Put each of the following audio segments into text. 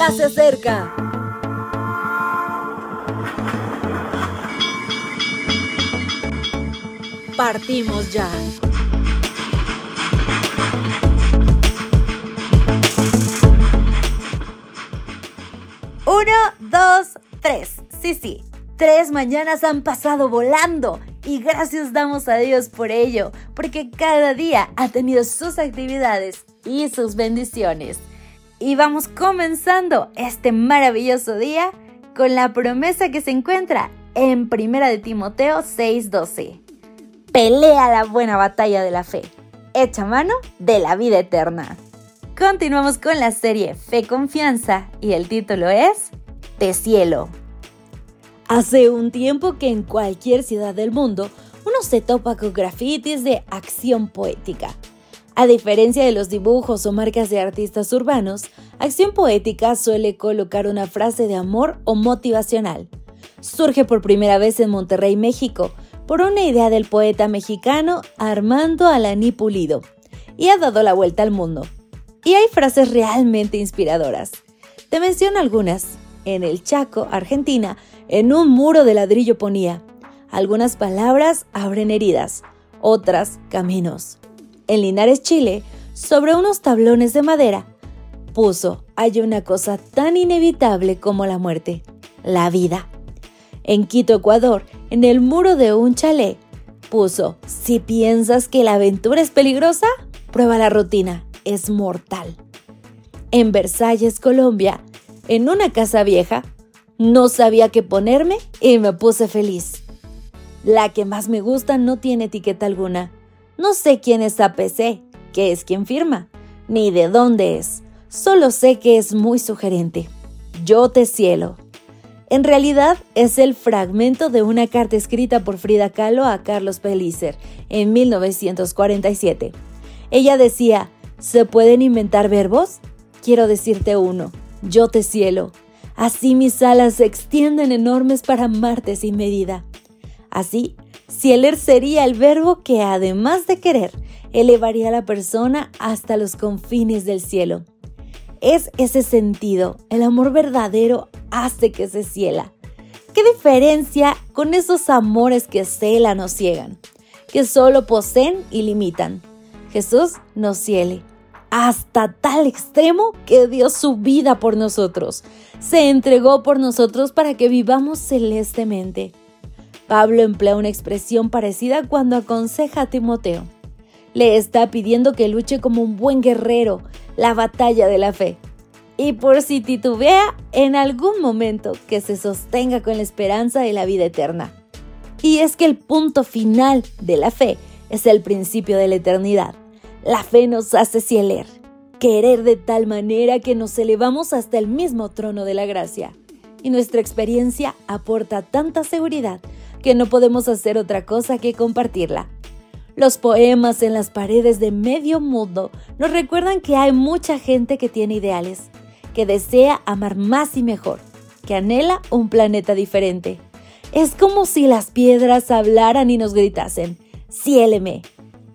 ya se acerca. Partimos ya. Uno, dos, tres. Sí, sí. Tres mañanas han pasado volando y gracias damos a Dios por ello, porque cada día ha tenido sus actividades y sus bendiciones. Y vamos comenzando este maravilloso día con la promesa que se encuentra en Primera de Timoteo 6:12. Pelea la buena batalla de la fe, echa mano de la vida eterna. Continuamos con la serie Fe Confianza y el título es De Cielo. Hace un tiempo que en cualquier ciudad del mundo uno se topa con grafitis de acción poética. A diferencia de los dibujos o marcas de artistas urbanos, Acción Poética suele colocar una frase de amor o motivacional. Surge por primera vez en Monterrey, México, por una idea del poeta mexicano Armando Alaní Pulido, y ha dado la vuelta al mundo. Y hay frases realmente inspiradoras. Te menciono algunas. En el Chaco, Argentina, en un muro de ladrillo ponía, algunas palabras abren heridas, otras caminos. En Linares, Chile, sobre unos tablones de madera, puso, hay una cosa tan inevitable como la muerte, la vida. En Quito, Ecuador, en el muro de un chalet, puso, si piensas que la aventura es peligrosa, prueba la rutina, es mortal. En Versalles, Colombia, en una casa vieja, no sabía qué ponerme y me puse feliz. La que más me gusta no tiene etiqueta alguna. No sé quién es APC, qué es quien firma, ni de dónde es. Solo sé que es muy sugerente. Yo te cielo. En realidad es el fragmento de una carta escrita por Frida Kahlo a Carlos Pellicer en 1947. Ella decía, ¿se pueden inventar verbos? Quiero decirte uno, yo te cielo. Así mis alas se extienden enormes para amarte sin medida. Así, cieler sería el verbo que, además de querer, elevaría a la persona hasta los confines del cielo. Es ese sentido, el amor verdadero hace que se ciela. ¿Qué diferencia con esos amores que celan o ciegan, que solo poseen y limitan? Jesús nos ciele hasta tal extremo que dio su vida por nosotros. Se entregó por nosotros para que vivamos celestemente. Pablo emplea una expresión parecida cuando aconseja a Timoteo. Le está pidiendo que luche como un buen guerrero la batalla de la fe. Y por si titubea, en algún momento que se sostenga con la esperanza de la vida eterna. Y es que el punto final de la fe es el principio de la eternidad. La fe nos hace cieler, querer de tal manera que nos elevamos hasta el mismo trono de la gracia. Y nuestra experiencia aporta tanta seguridad que no podemos hacer otra cosa que compartirla. Los poemas en las paredes de medio mundo nos recuerdan que hay mucha gente que tiene ideales, que desea amar más y mejor, que anhela un planeta diferente. Es como si las piedras hablaran y nos gritasen, ciéleme,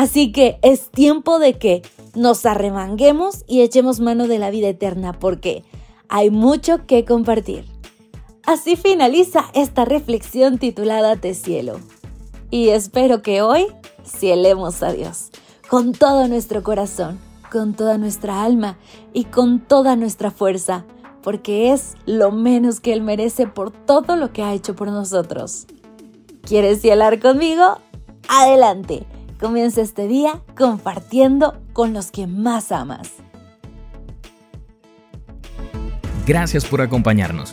Así que es tiempo de que nos arremanguemos y echemos mano de la vida eterna porque hay mucho que compartir. Así finaliza esta reflexión titulada Te cielo. Y espero que hoy cielemos a Dios con todo nuestro corazón, con toda nuestra alma y con toda nuestra fuerza, porque es lo menos que Él merece por todo lo que ha hecho por nosotros. ¿Quieres cielar conmigo? Adelante. Comienza este día compartiendo con los que más amas. Gracias por acompañarnos.